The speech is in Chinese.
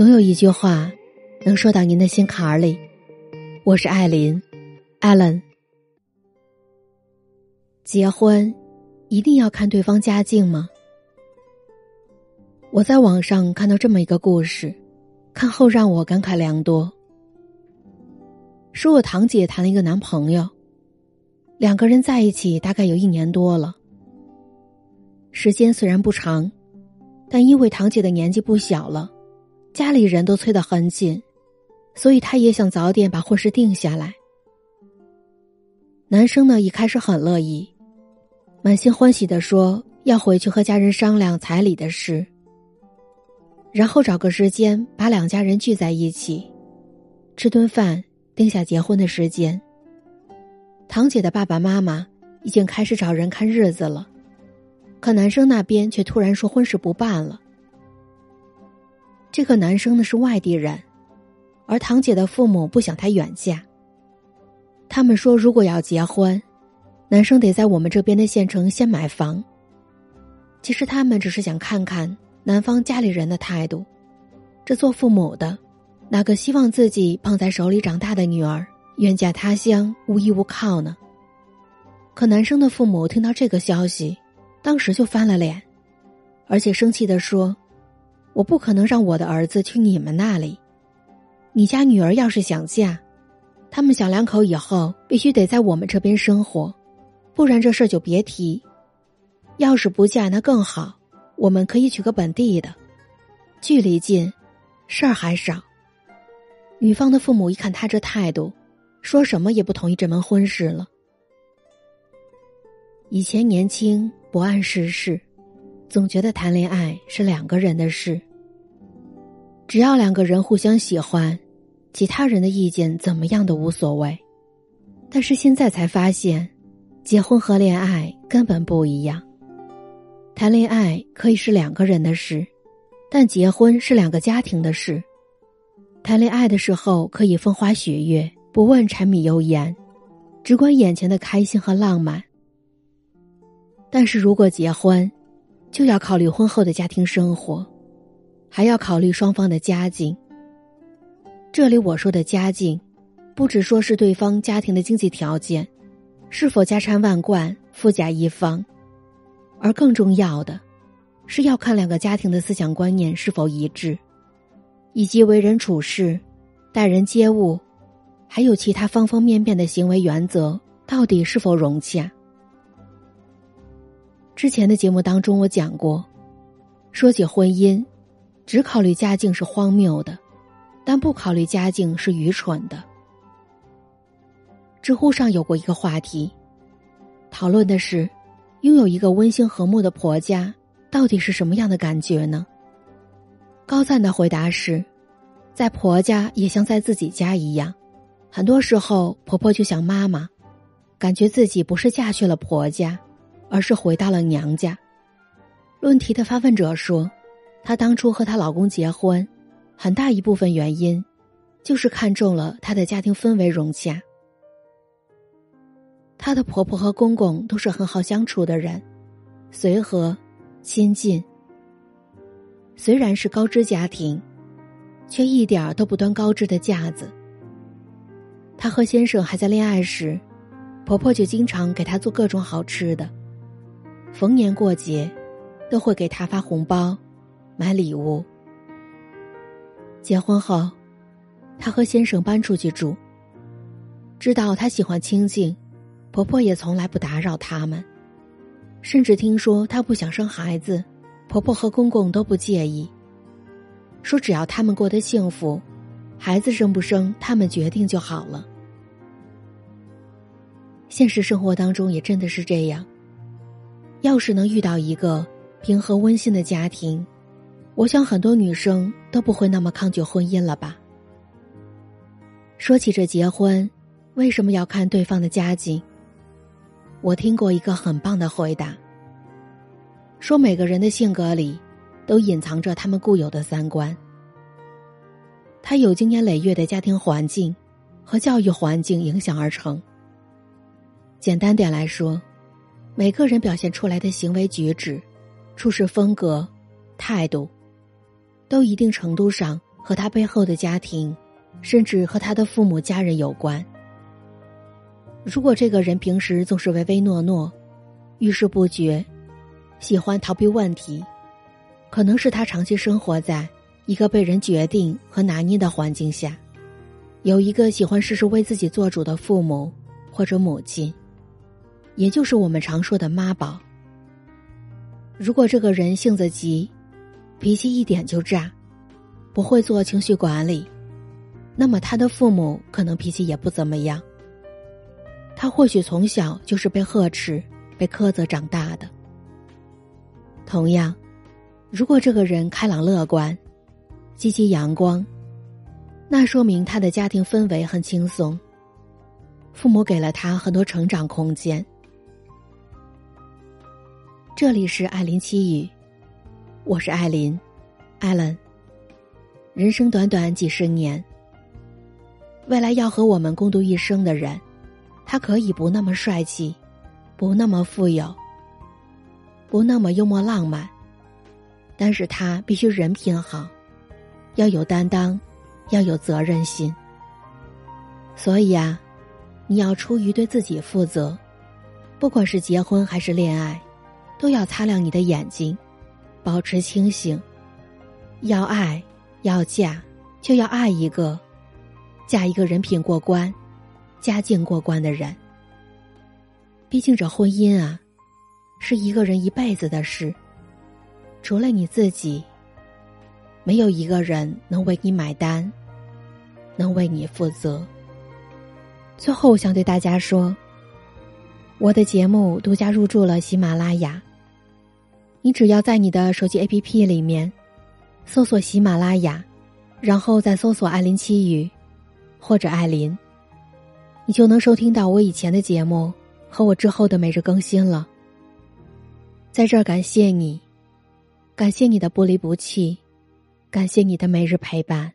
总有一句话，能说到您的心坎儿里。我是艾琳，Allen。结婚一定要看对方家境吗？我在网上看到这么一个故事，看后让我感慨良多。说我堂姐谈了一个男朋友，两个人在一起大概有一年多了。时间虽然不长，但因为堂姐的年纪不小了。家里人都催得很紧，所以他也想早点把婚事定下来。男生呢一开始很乐意，满心欢喜的说要回去和家人商量彩礼的事，然后找个时间把两家人聚在一起，吃顿饭，定下结婚的时间。堂姐的爸爸妈妈已经开始找人看日子了，可男生那边却突然说婚事不办了。这个男生呢是外地人，而堂姐的父母不想他远嫁。他们说，如果要结婚，男生得在我们这边的县城先买房。其实他们只是想看看男方家里人的态度。这做父母的，哪个希望自己捧在手里长大的女儿远嫁他乡无依无靠呢？可男生的父母听到这个消息，当时就翻了脸，而且生气的说。我不可能让我的儿子去你们那里。你家女儿要是想嫁，他们小两口以后必须得在我们这边生活，不然这事儿就别提。要是不嫁那更好，我们可以娶个本地的，距离近，事儿还少。女方的父母一看他这态度，说什么也不同意这门婚事了。以前年轻不谙世事。总觉得谈恋爱是两个人的事，只要两个人互相喜欢，其他人的意见怎么样都无所谓。但是现在才发现，结婚和恋爱根本不一样。谈恋爱可以是两个人的事，但结婚是两个家庭的事。谈恋爱的时候可以风花雪月，不问柴米油盐，只管眼前的开心和浪漫。但是如果结婚，就要考虑婚后的家庭生活，还要考虑双方的家境。这里我说的家境，不只说是对方家庭的经济条件，是否家产万贯、富甲一方，而更重要的，是要看两个家庭的思想观念是否一致，以及为人处事、待人接物，还有其他方方面面的行为原则到底是否融洽。之前的节目当中，我讲过，说起婚姻，只考虑家境是荒谬的，但不考虑家境是愚蠢的。知乎上有过一个话题，讨论的是，拥有一个温馨和睦的婆家到底是什么样的感觉呢？高赞的回答是，在婆家也像在自己家一样，很多时候婆婆就像妈妈，感觉自己不是嫁去了婆家。而是回到了娘家。论题的发问者说：“她当初和她老公结婚，很大一部分原因，就是看中了她的家庭氛围融洽。她的婆婆和公公都是很好相处的人，随和、亲近。虽然是高知家庭，却一点都不端高知的架子。她和先生还在恋爱时，婆婆就经常给她做各种好吃的。”逢年过节，都会给他发红包、买礼物。结婚后，她和先生搬出去住。知道她喜欢清静，婆婆也从来不打扰他们。甚至听说她不想生孩子，婆婆和公公都不介意，说只要他们过得幸福，孩子生不生他们决定就好了。现实生活当中也真的是这样。要是能遇到一个平和温馨的家庭，我想很多女生都不会那么抗拒婚姻了吧。说起这结婚，为什么要看对方的家境？我听过一个很棒的回答，说每个人的性格里，都隐藏着他们固有的三观。他有经年累月的家庭环境和教育环境影响而成。简单点来说。每个人表现出来的行为举止、处事风格、态度，都一定程度上和他背后的家庭，甚至和他的父母家人有关。如果这个人平时总是唯唯诺诺、遇事不决，喜欢逃避问题，可能是他长期生活在一个被人决定和拿捏的环境下，有一个喜欢事事为自己做主的父母或者母亲，也就是我们常说的妈宝。如果这个人性子急，脾气一点就炸，不会做情绪管理，那么他的父母可能脾气也不怎么样。他或许从小就是被呵斥、被苛责长大的。同样，如果这个人开朗乐观、积极阳光，那说明他的家庭氛围很轻松，父母给了他很多成长空间。这里是艾琳七语，我是艾琳，艾伦。人生短短几十年，未来要和我们共度一生的人。他可以不那么帅气，不那么富有，不那么幽默浪漫，但是他必须人品好，要有担当，要有责任心。所以啊，你要出于对自己负责，不管是结婚还是恋爱，都要擦亮你的眼睛，保持清醒。要爱，要嫁，就要爱一个，嫁一个人品过关。家境过关的人，毕竟这婚姻啊，是一个人一辈子的事。除了你自己，没有一个人能为你买单，能为你负责。最后，想对大家说，我的节目独家入驻了喜马拉雅。你只要在你的手机 APP 里面搜索喜马拉雅，然后再搜索“艾琳七语”或者“艾琳”。你就能收听到我以前的节目和我之后的每日更新了。在这儿感谢你，感谢你的不离不弃，感谢你的每日陪伴。